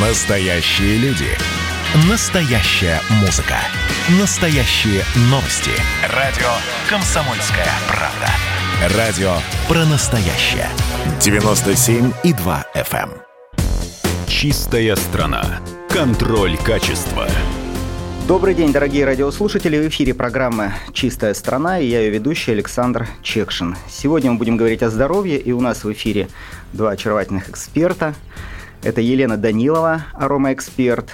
Настоящие люди. Настоящая музыка. Настоящие новости. Радио «Комсомольская правда». Радио про настоящее. 97,2 FM. эм. Чистая страна. Контроль качества. Добрый день, дорогие радиослушатели. В эфире программа «Чистая страна» и я ее ведущий Александр Чекшин. Сегодня мы будем говорить о здоровье, и у нас в эфире два очаровательных эксперта. Это Елена Данилова, аромаэксперт,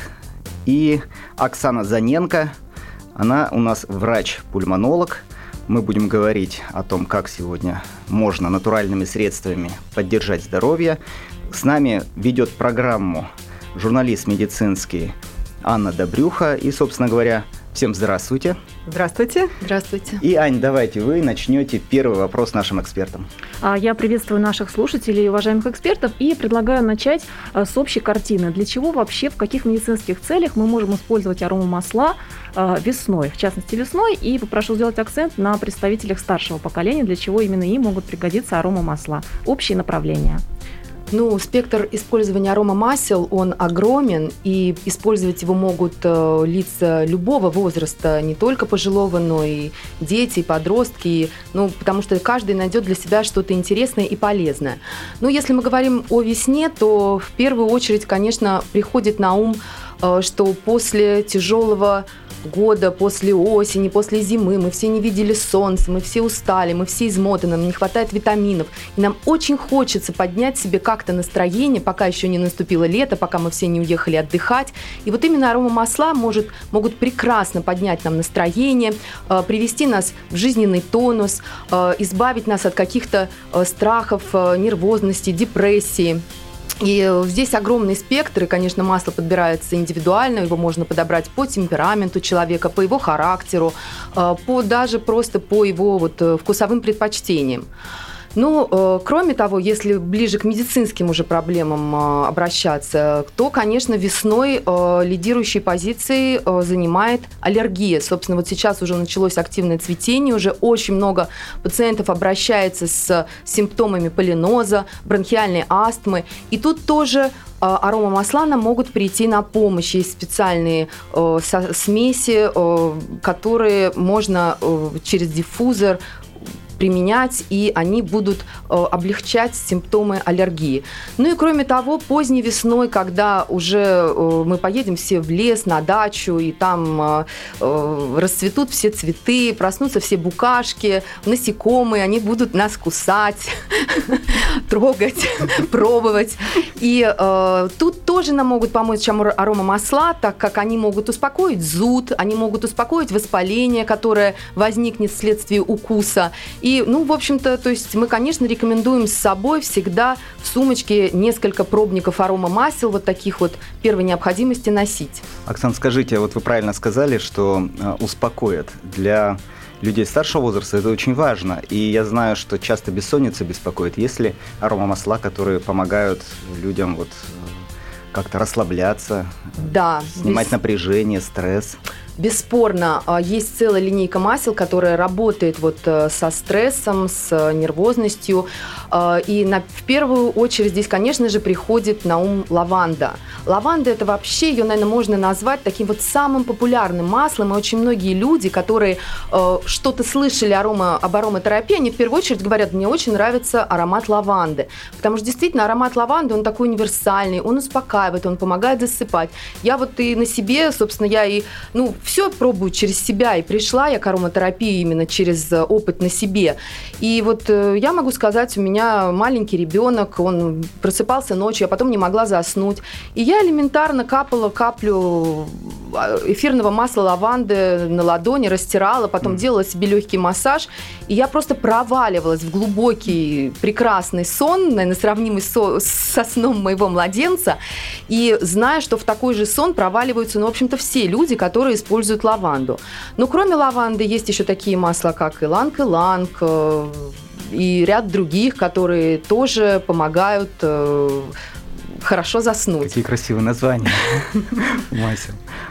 и Оксана Заненко. Она у нас врач-пульмонолог. Мы будем говорить о том, как сегодня можно натуральными средствами поддержать здоровье. С нами ведет программу журналист медицинский Анна Добрюха. И, собственно говоря, всем здравствуйте. Здравствуйте. Здравствуйте. И, Ань, давайте вы начнете первый вопрос нашим экспертам. А, Я приветствую наших слушателей и уважаемых экспертов и предлагаю начать а, с общей картины. Для чего вообще, в каких медицинских целях мы можем использовать аромамасла а, весной, в частности весной, и попрошу сделать акцент на представителях старшего поколения, для чего именно им могут пригодиться аромамасла. Общие направления. Ну, спектр использования аромамасел, он огромен, и использовать его могут э, лица любого возраста, не только пожилого, но и дети, и подростки, ну, потому что каждый найдет для себя что-то интересное и полезное. Ну, если мы говорим о весне, то в первую очередь, конечно, приходит на ум, что после тяжелого года, после осени, после зимы, мы все не видели солнца, мы все устали, мы все измотаны, нам не хватает витаминов. И нам очень хочется поднять себе как-то настроение, пока еще не наступило лето, пока мы все не уехали отдыхать. И вот именно аромамасла может, могут прекрасно поднять нам настроение, э, привести нас в жизненный тонус, э, избавить нас от каких-то э, страхов, э, нервозности, депрессии. И здесь огромный спектр, и, конечно, масло подбирается индивидуально, его можно подобрать по темпераменту человека, по его характеру, э, по даже просто по его вот э, вкусовым предпочтениям. Ну, э, кроме того, если ближе к медицинским уже проблемам э, обращаться, то, конечно, весной э, лидирующие позиции занимает аллергия. Собственно, вот сейчас уже началось активное цветение, уже очень много пациентов обращается с симптомами полиноза, бронхиальной астмы. И тут тоже аромамасла нам могут прийти на помощь. Есть специальные смеси, которые можно через диффузор применять, и они будут э, облегчать симптомы аллергии. Ну и кроме того, поздней весной, когда уже э, мы поедем все в лес, на дачу, и там э, расцветут все цветы, проснутся все букашки, насекомые, они будут нас кусать, трогать, пробовать. И тут тоже нам могут помочь ам- аромамасла, так как они могут успокоить зуд, они могут успокоить воспаление, которое возникнет вследствие укуса. И, ну, в общем-то, то есть мы, конечно, рекомендуем с собой всегда в сумочке несколько пробников аромамасел, вот таких вот первой необходимости носить. Оксан, скажите, вот вы правильно сказали, что э, успокоит. Для людей старшего возраста это очень важно. И я знаю, что часто бессонница беспокоит. Есть ли аромамасла, которые помогают людям вот э, как-то расслабляться, Да, снимать без- напряжение, стресс? Бесспорно, а, есть целая линейка масел, которая работает вот э, со стрессом, с э, нервозностью. А, И на, в первую очередь здесь, конечно же, приходит на ум лаванда. Лаванда это вообще, ее, наверное, можно назвать таким вот самым популярным маслом. И очень многие люди, которые э, что-то слышали арома, об ароматерапии, они в первую очередь говорят, мне очень нравится аромат лаванды. Потому что действительно аромат лаванды, он такой универсальный, он успокаивает, он помогает засыпать. Я вот и на себе, собственно, я и, ну, все пробую через себя, и пришла я к ароматерапии именно через э, опыт на себе. И вот э, я могу сказать, у меня маленький ребенок, он просыпался ночью, я потом не могла заснуть. И я элементарно капала каплю э, эфирного масла лаванды на ладони, растирала, потом делала себе легкий массаж, и я просто проваливалась в глубокий, прекрасный сон, наверное, сравнимый со, со сном моего младенца, и зная, что в такой же сон проваливаются, ну, в общем-то, все люди, которые используют лаванду. Но кроме лаванды есть еще такие масла, как иланг-иланг, э, и ряд других, которые тоже помогают э, хорошо заснуть. Какие красивые названия.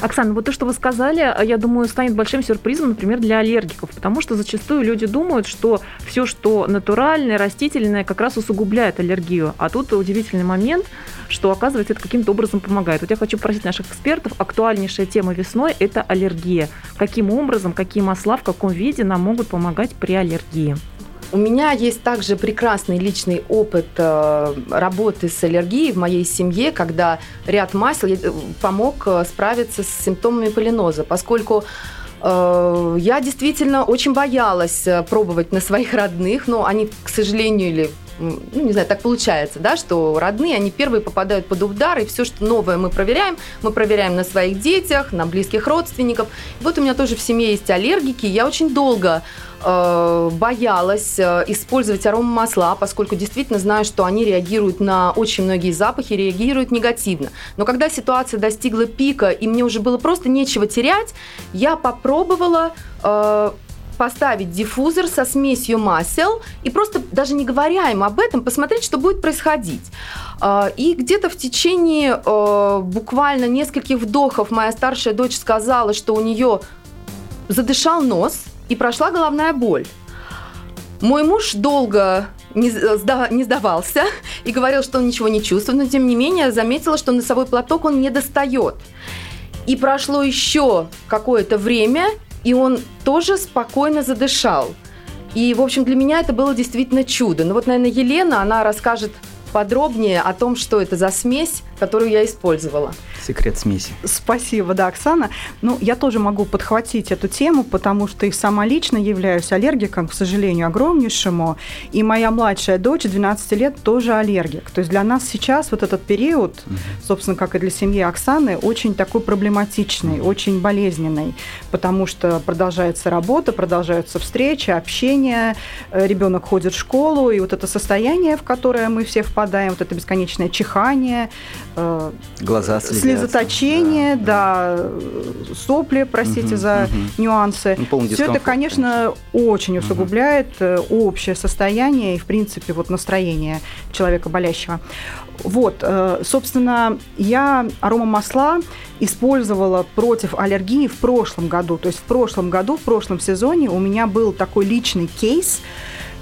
Оксана, вот то, что вы сказали, я думаю, станет большим сюрпризом, например, для аллергиков, потому что зачастую люди думают, что все, что натуральное, растительное, как раз усугубляет аллергию. А тут удивительный момент, что, оказывается, это каким-то образом помогает. Вот я хочу просить наших экспертов, актуальнейшая тема весной – это аллергия. Каким образом, какие масла, в каком виде нам могут помогать при аллергии? У меня есть также прекрасный личный опыт э, работы с аллергией в моей семье, когда ряд масел э, помог э, справиться с симптомами полиноза, поскольку я действительно очень боялась пробовать на своих родных, но они, к сожалению, или ну, не знаю, так получается, да, что родные, они первые попадают под удар, и все, что новое мы проверяем, мы проверяем на своих детях, на близких родственников. Вот у меня тоже в семье есть аллергики, я очень долго э, боялась э, использовать аромамасла, поскольку действительно знаю, что они реагируют на очень многие запахи, реагируют негативно. Но когда ситуация достигла пика, и мне уже было просто нечего терять, я попробовала э, поставить диффузор со смесью масел и просто даже не говоря им об этом, посмотреть, что будет происходить. А, и где-то в течение буквально нескольких вдохов моя старшая дочь сказала, что у нее задышал нос и прошла головная боль. Мой муж долго не, сдавался и говорил, что он ничего не чувствует, но тем не менее заметила, что носовой платок он не достает. И прошло еще какое-то время, и он тоже спокойно задышал. И, в общем, для меня это было действительно чудо. Ну вот, наверное, Елена, она расскажет подробнее о том, что это за смесь, которую я использовала. Секрет смеси. Спасибо, да, Оксана. Ну, я тоже могу подхватить эту тему, потому что и сама лично являюсь аллергиком, к сожалению, огромнейшему. И моя младшая дочь, 12 лет, тоже аллергик. То есть для нас сейчас вот этот период, угу. собственно, как и для семьи Оксаны, очень такой проблематичный, угу. очень болезненный, потому что продолжается работа, продолжаются встречи, общение, э, ребенок ходит в школу, и вот это состояние, в которое мы все впадаем, вот это бесконечное чихание, э, глаза следят слезоточение, да, да сопли, простите угу, за угу. нюансы. Ну, Все это, конечно, конечно, очень усугубляет угу. общее состояние и, в принципе, вот настроение человека болящего. Вот, э, собственно, я аромамасла использовала против аллергии в прошлом году. То есть в прошлом году, в прошлом сезоне у меня был такой личный кейс,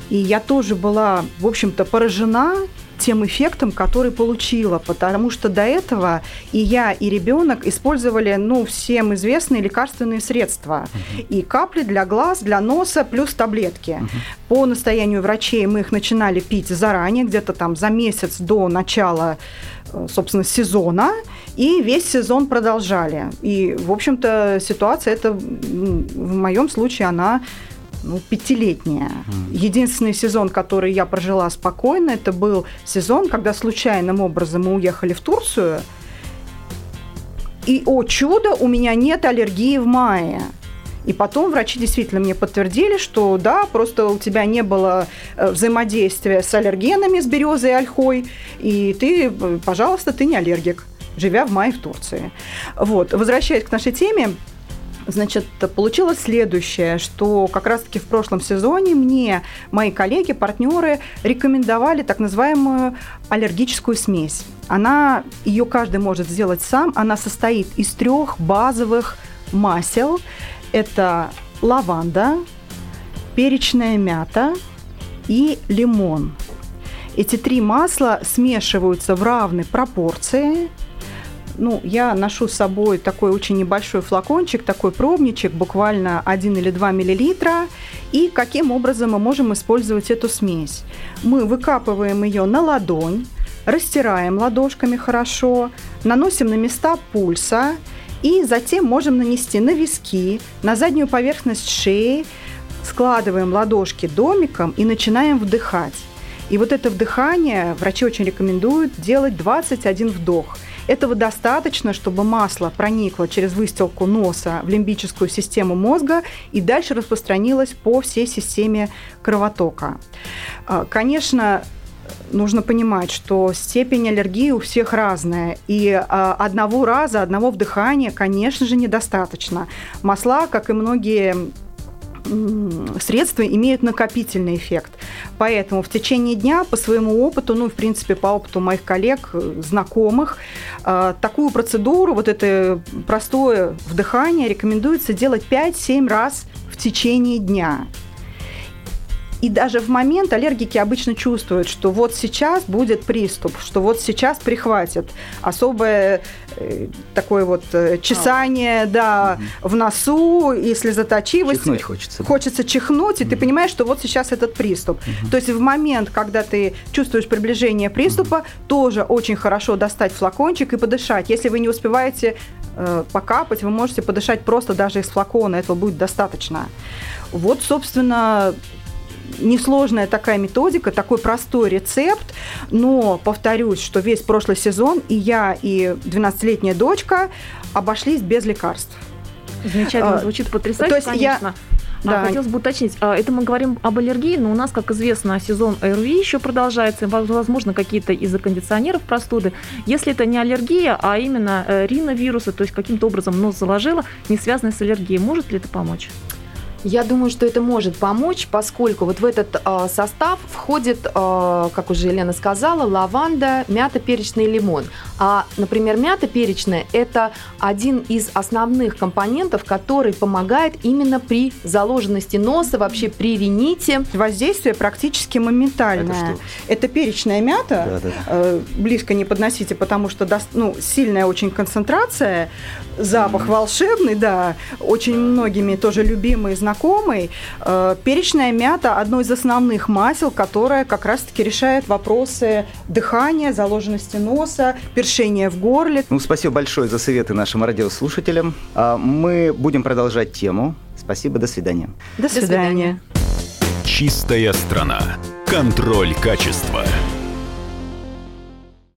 и я тоже была, в общем-то, поражена тем эффектом, который получила, потому что до этого и я, и ребенок использовали, ну, всем известные лекарственные средства. Uh-huh. И капли для глаз, для носа, плюс таблетки. Uh-huh. По настоянию врачей мы их начинали пить заранее, где-то там за месяц до начала э, собственно, сезона, и весь сезон продолжали. И, в общем-то, ситуация это в моем случае, она ну, пятилетняя. Mm. Единственный сезон, который я прожила спокойно, это был сезон, когда случайным образом мы уехали в Турцию. И, о чудо, у меня нет аллергии в мае. И потом врачи действительно мне подтвердили, что да, просто у тебя не было э, взаимодействия с аллергенами, с березой и ольхой, и ты, пожалуйста, ты не аллергик, живя в мае в Турции. Вот. Возвращаясь к нашей теме, Значит, получилось следующее, что как раз-таки в прошлом сезоне мне мои коллеги, партнеры рекомендовали так называемую аллергическую смесь. Она, ее каждый может сделать сам. Она состоит из трех базовых масел. Это лаванда, перечная мята и лимон. Эти три масла смешиваются в равной пропорции – ну, я ношу с собой такой очень небольшой флакончик, такой пробничек, буквально 1 или 2 миллилитра. И каким образом мы можем использовать эту смесь? Мы выкапываем ее на ладонь, растираем ладошками хорошо, наносим на места пульса и затем можем нанести на виски, на заднюю поверхность шеи, складываем ладошки домиком и начинаем вдыхать. И вот это вдыхание врачи очень рекомендуют делать 21 вдох – этого достаточно, чтобы масло проникло через выстилку носа в лимбическую систему мозга и дальше распространилось по всей системе кровотока. А, конечно, нужно понимать, что степень аллергии у всех разная, и а, одного раза, одного вдыхания, конечно же, недостаточно. Масла, как и многие средства имеют накопительный эффект. Поэтому в течение дня по своему опыту, ну, в принципе, по опыту моих коллег, знакомых, э, такую процедуру, вот это простое вдыхание рекомендуется делать 5-7 раз в течение дня. И даже в момент аллергики обычно чувствуют, что вот сейчас будет приступ, что вот сейчас прихватит. Особое э, такое вот э, чесание, а. да, угу. в носу и слезоточивость. Чихнуть хочется. Хочется чихнуть, и угу. ты понимаешь, что вот сейчас этот приступ. Угу. То есть в момент, когда ты чувствуешь приближение приступа, угу. тоже очень хорошо достать флакончик и подышать. Если вы не успеваете э, покапать, вы можете подышать просто даже из флакона, этого будет достаточно. Вот, собственно, несложная такая методика, такой простой рецепт, но повторюсь, что весь прошлый сезон и я, и 12-летняя дочка обошлись без лекарств. Замечательно, а, звучит потрясающе, То есть конечно. Я... Да. А, хотелось бы уточнить, а, это мы говорим об аллергии, но у нас, как известно, сезон ОРВИ еще продолжается, возможно, какие-то из-за кондиционеров простуды. Если это не аллергия, а именно э, риновирусы, то есть каким-то образом нос заложило, не связанное с аллергией, может ли это помочь? Я думаю, что это может помочь, поскольку вот в этот э, состав входит, э, как уже Елена сказала, лаванда, мята, перечный лимон. А, например, мята перечная – это один из основных компонентов, который помогает именно при заложенности носа, вообще при рините. Воздействие практически моментальное. Это, что? это перечная мята, да, да. Э, близко не подносите, потому что ну, сильная очень концентрация, запах mm волшебный, да, очень многими тоже любимый, знакомый знакомый. Э, перечная мята – одно из основных масел, которое как раз-таки решает вопросы дыхания, заложенности носа, першения в горле. Ну, спасибо большое за советы нашим радиослушателям. А, мы будем продолжать тему. Спасибо, до свидания. До свидания. Чистая страна. Контроль качества.